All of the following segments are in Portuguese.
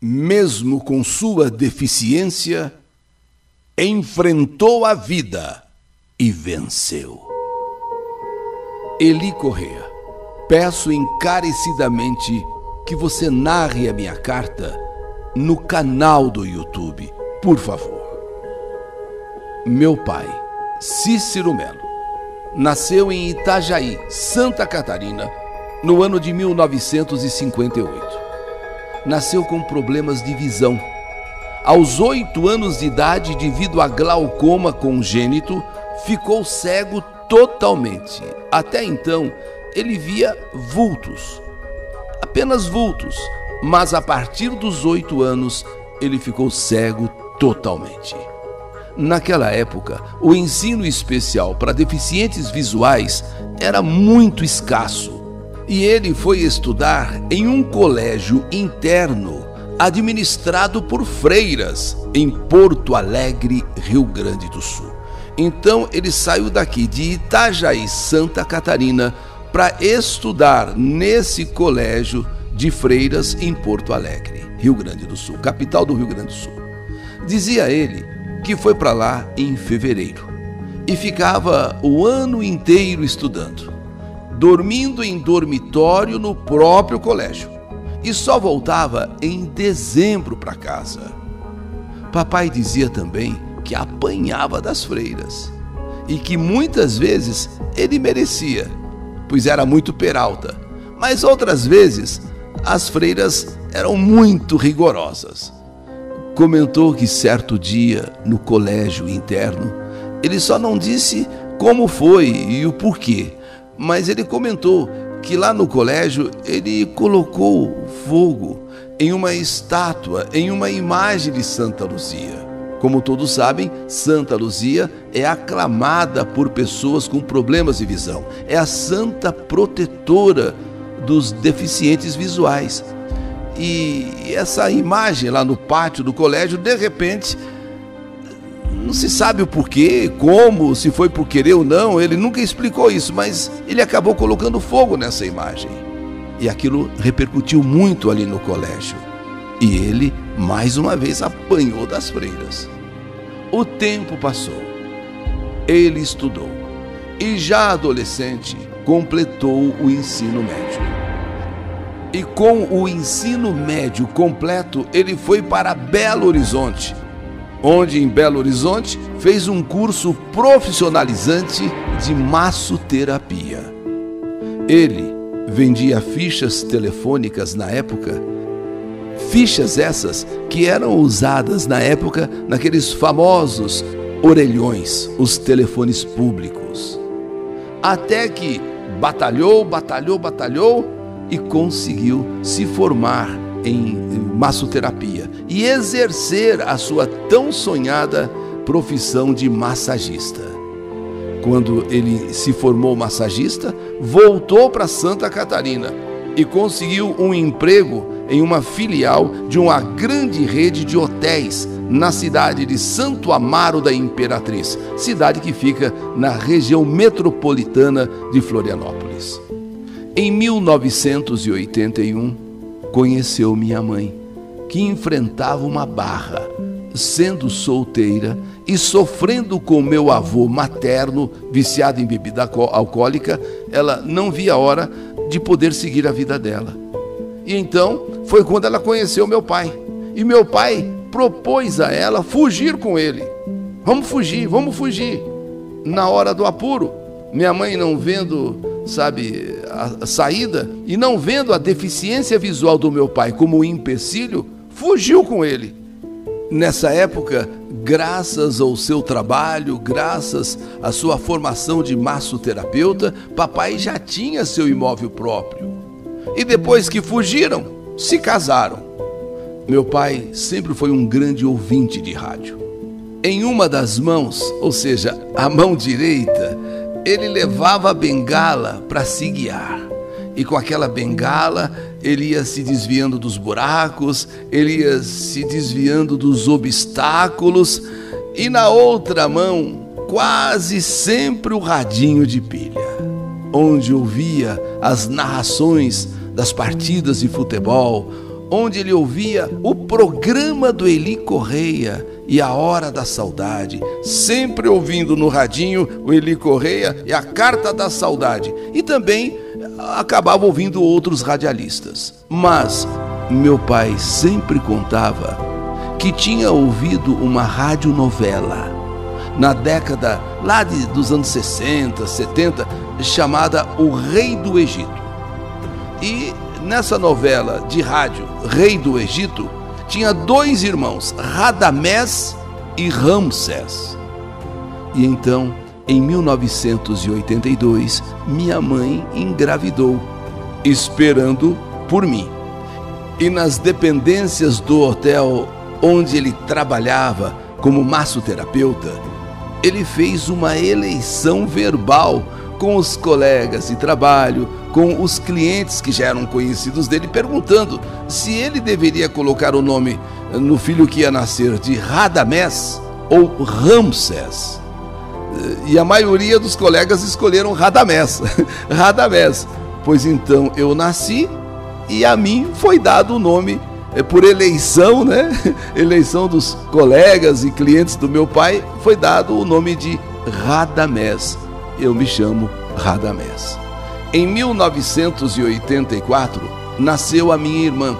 mesmo com sua deficiência, enfrentou a vida e venceu. Eli Correa, peço encarecidamente que você narre a minha carta no canal do YouTube, por favor. Meu pai, Cícero Melo, nasceu em Itajaí, Santa Catarina, no ano de 1958. Nasceu com problemas de visão. Aos oito anos de idade, devido a glaucoma congênito, ficou cego totalmente. Até então, ele via vultos, apenas vultos, mas a partir dos oito anos, ele ficou cego totalmente. Naquela época, o ensino especial para deficientes visuais era muito escasso e ele foi estudar em um colégio interno administrado por freiras em Porto Alegre, Rio Grande do Sul. Então ele saiu daqui de Itajaí, Santa Catarina, para estudar nesse colégio de freiras em Porto Alegre, Rio Grande do Sul, capital do Rio Grande do Sul. Dizia ele que foi para lá em fevereiro e ficava o ano inteiro estudando dormindo em dormitório no próprio colégio e só voltava em dezembro para casa. Papai dizia também que apanhava das freiras e que muitas vezes ele merecia, pois era muito peralta, mas outras vezes as freiras eram muito rigorosas. Comentou que certo dia, no colégio interno, ele só não disse como foi e o porquê, mas ele comentou que lá no colégio ele colocou fogo em uma estátua, em uma imagem de Santa Luzia. Como todos sabem, Santa Luzia é aclamada por pessoas com problemas de visão. É a santa protetora dos deficientes visuais. E essa imagem lá no pátio do colégio, de repente, não se sabe o porquê, como, se foi por querer ou não, ele nunca explicou isso, mas ele acabou colocando fogo nessa imagem. E aquilo repercutiu muito ali no colégio. E ele, mais uma vez, apanhou das freiras. O tempo passou. Ele estudou. E já adolescente, completou o ensino médio. E com o ensino médio completo, ele foi para Belo Horizonte onde em Belo Horizonte fez um curso profissionalizante de massoterapia. Ele vendia fichas telefônicas na época, fichas essas que eram usadas na época naqueles famosos orelhões, os telefones públicos. Até que batalhou, batalhou, batalhou e conseguiu se formar em massoterapia e exercer a sua tão sonhada profissão de massagista. Quando ele se formou massagista, voltou para Santa Catarina e conseguiu um emprego em uma filial de uma grande rede de hotéis na cidade de Santo Amaro da Imperatriz, cidade que fica na região metropolitana de Florianópolis. Em 1981, conheceu minha mãe que enfrentava uma barra, sendo solteira e sofrendo com meu avô materno, viciado em bebida alcoólica, ela não via a hora de poder seguir a vida dela. E então foi quando ela conheceu meu pai. E meu pai propôs a ela fugir com ele. Vamos fugir, vamos fugir. Na hora do apuro, minha mãe não vendo, sabe, a saída e não vendo a deficiência visual do meu pai como um empecilho, fugiu com ele. Nessa época, graças ao seu trabalho, graças à sua formação de massoterapeuta, papai já tinha seu imóvel próprio. E depois que fugiram, se casaram. Meu pai sempre foi um grande ouvinte de rádio. Em uma das mãos, ou seja, a mão direita, ele levava a bengala para se guiar. E com aquela bengala ele ia se desviando dos buracos, ele ia se desviando dos obstáculos, e na outra mão, quase sempre o radinho de pilha, onde ouvia as narrações das partidas de futebol onde ele ouvia o programa do Eli Correia e a Hora da Saudade, sempre ouvindo no radinho o Eli Correia e a Carta da Saudade, e também acabava ouvindo outros radialistas. Mas meu pai sempre contava que tinha ouvido uma radionovela na década lá de, dos anos 60, 70, chamada O Rei do Egito. E nessa novela de rádio Rei do Egito, tinha dois irmãos, Radamés e Ramsés. E então, em 1982, minha mãe engravidou, esperando por mim. E nas dependências do hotel onde ele trabalhava como massoterapeuta, ele fez uma eleição verbal com os colegas de trabalho, com os clientes que já eram conhecidos dele, perguntando se ele deveria colocar o nome no filho que ia nascer de Radamés ou Ramsés. E a maioria dos colegas escolheram Radamés. Radamés. Pois então eu nasci e a mim foi dado o nome é por eleição, né? Eleição dos colegas e clientes do meu pai, foi dado o nome de Radamés. Eu me chamo Radamés. Em 1984, nasceu a minha irmã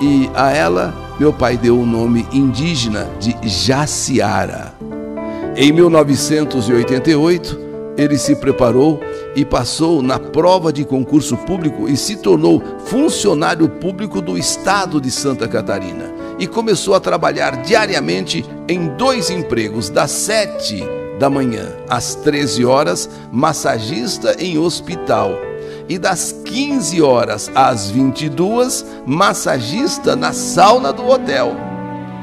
e a ela meu pai deu o nome indígena de Jaciara. Em 1988, ele se preparou e passou na prova de concurso público e se tornou funcionário público do estado de Santa Catarina. E começou a trabalhar diariamente em dois empregos, das 7 da manhã às 13 horas, massagista em hospital, e das 15 horas às 22, massagista na sauna do hotel.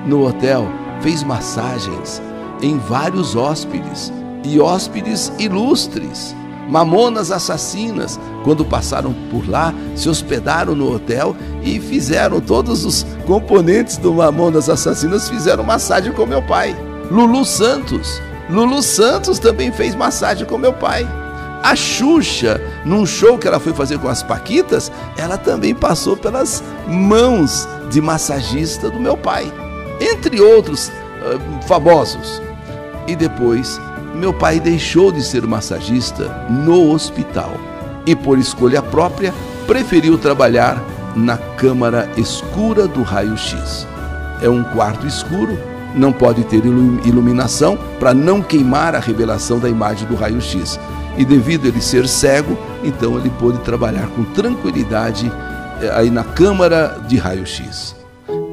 No hotel, fez massagens em vários hóspedes e hóspedes ilustres. Mamonas assassinas, quando passaram por lá, se hospedaram no hotel e fizeram todos os componentes do Mamonas Assassinas fizeram massagem com meu pai. Lulu Santos, Lulu Santos também fez massagem com meu pai. A Xuxa, num show que ela foi fazer com as Paquitas, ela também passou pelas mãos de massagista do meu pai, entre outros uh, famosos. E depois meu pai deixou de ser massagista no hospital e, por escolha própria, preferiu trabalhar na câmara escura do raio-x. É um quarto escuro, não pode ter iluminação para não queimar a revelação da imagem do raio-x. E devido a ele ser cego, então ele pôde trabalhar com tranquilidade eh, aí na câmara de raio-x.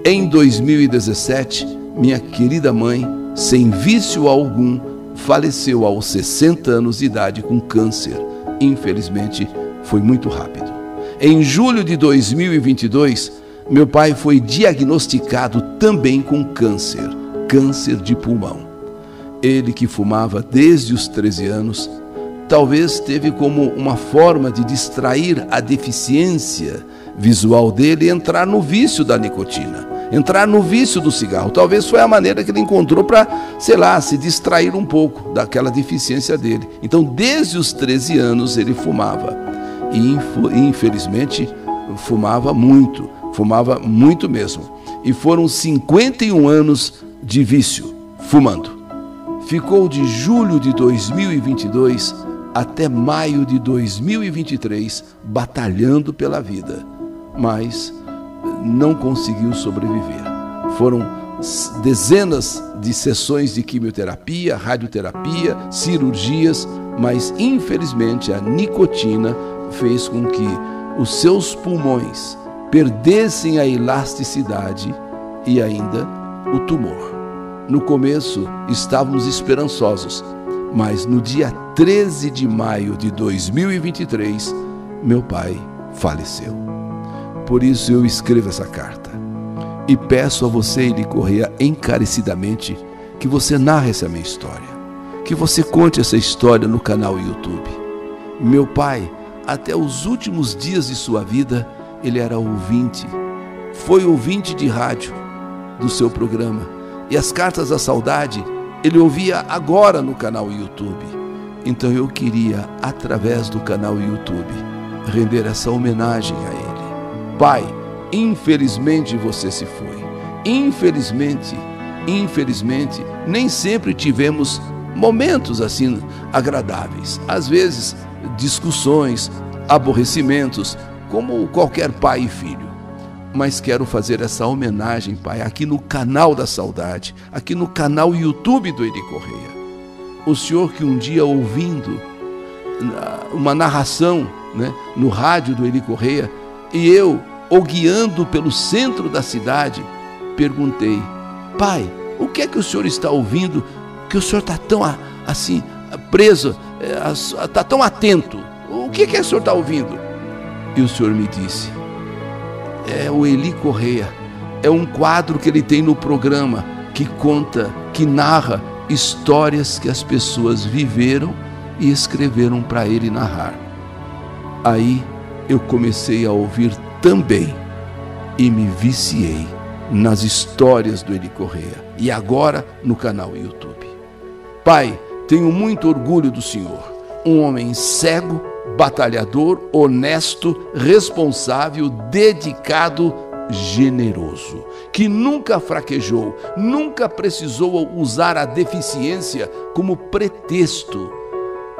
Em 2017, minha querida mãe, sem vício algum, faleceu aos 60 anos de idade com câncer. Infelizmente, foi muito rápido. Em julho de 2022, meu pai foi diagnosticado também com câncer, câncer de pulmão. Ele que fumava desde os 13 anos, talvez teve como uma forma de distrair a deficiência visual dele e entrar no vício da nicotina entrar no vício do cigarro. Talvez foi a maneira que ele encontrou para, sei lá, se distrair um pouco daquela deficiência dele. Então, desde os 13 anos ele fumava. E infelizmente fumava muito, fumava muito mesmo. E foram 51 anos de vício fumando. Ficou de julho de 2022 até maio de 2023 batalhando pela vida. Mas não conseguiu sobreviver. Foram dezenas de sessões de quimioterapia, radioterapia, cirurgias, mas infelizmente a nicotina fez com que os seus pulmões perdessem a elasticidade e ainda o tumor. No começo estávamos esperançosos, mas no dia 13 de maio de 2023, meu pai faleceu. Por isso eu escrevo essa carta e peço a você, Eli Correia, encarecidamente que você narre essa minha história, que você conte essa história no canal YouTube. Meu pai, até os últimos dias de sua vida, ele era ouvinte, foi ouvinte de rádio do seu programa e as cartas da saudade ele ouvia agora no canal YouTube. Então eu queria, através do canal YouTube, render essa homenagem a ele. Pai, Infelizmente você se foi. Infelizmente, infelizmente, nem sempre tivemos momentos assim agradáveis. Às vezes, discussões, aborrecimentos, como qualquer pai e filho. Mas quero fazer essa homenagem, Pai, aqui no canal da Saudade, aqui no canal YouTube do Eli Correia. O Senhor que um dia ouvindo uma narração né, no rádio do Eli Correia, e eu, ou guiando pelo centro da cidade, perguntei: Pai, o que é que o senhor está ouvindo que o senhor está tão assim, preso, está é, tão atento? O que é que o senhor está ouvindo? E o senhor me disse: É o Eli Correia, é um quadro que ele tem no programa que conta, que narra histórias que as pessoas viveram e escreveram para ele narrar. Aí eu comecei a ouvir também e me viciei nas histórias do Eli Correia e agora no canal YouTube. Pai, tenho muito orgulho do Senhor, um homem cego, batalhador, honesto, responsável, dedicado, generoso, que nunca fraquejou, nunca precisou usar a deficiência como pretexto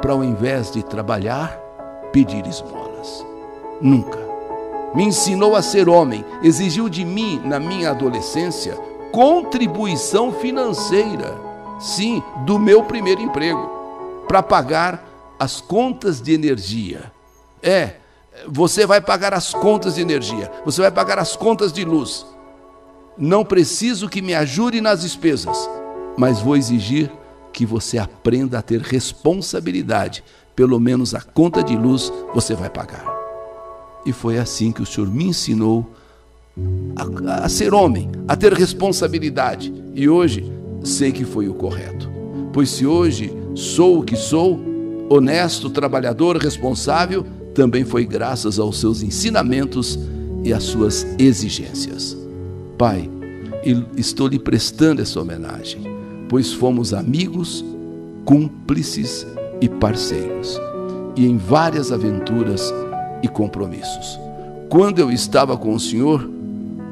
para ao invés de trabalhar, pedir esmolas. Nunca. Me ensinou a ser homem, exigiu de mim, na minha adolescência, contribuição financeira, sim, do meu primeiro emprego, para pagar as contas de energia. É, você vai pagar as contas de energia, você vai pagar as contas de luz. Não preciso que me ajude nas despesas, mas vou exigir que você aprenda a ter responsabilidade. Pelo menos a conta de luz você vai pagar. E foi assim que o Senhor me ensinou a, a ser homem, a ter responsabilidade. E hoje sei que foi o correto. Pois se hoje sou o que sou, honesto, trabalhador, responsável, também foi graças aos seus ensinamentos e às suas exigências. Pai, estou lhe prestando essa homenagem pois fomos amigos, cúmplices e parceiros, e em várias aventuras e compromissos. Quando eu estava com o Senhor,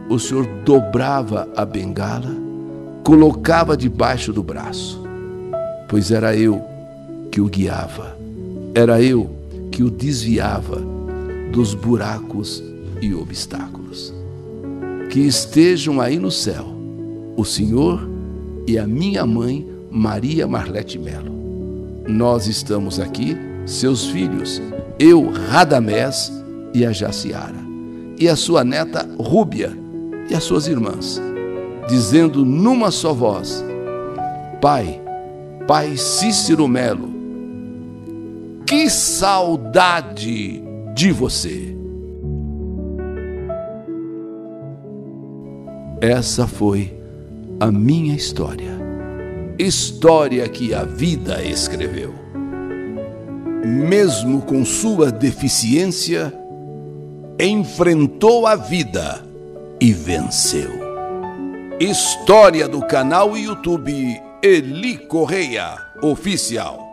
o Senhor dobrava a bengala, colocava debaixo do braço, pois era eu que o guiava, era eu que o desviava dos buracos e obstáculos. Que estejam aí no céu o Senhor e a minha mãe, Maria Marlete Melo. Nós estamos aqui, seus filhos, eu, Radamés e a Jaciara, e a sua neta Rúbia e as suas irmãs, dizendo numa só voz: Pai, Pai Cícero Melo, que saudade de você! Essa foi a minha história. História que a vida escreveu. Mesmo com sua deficiência, enfrentou a vida e venceu. História do canal YouTube Eli Correia Oficial.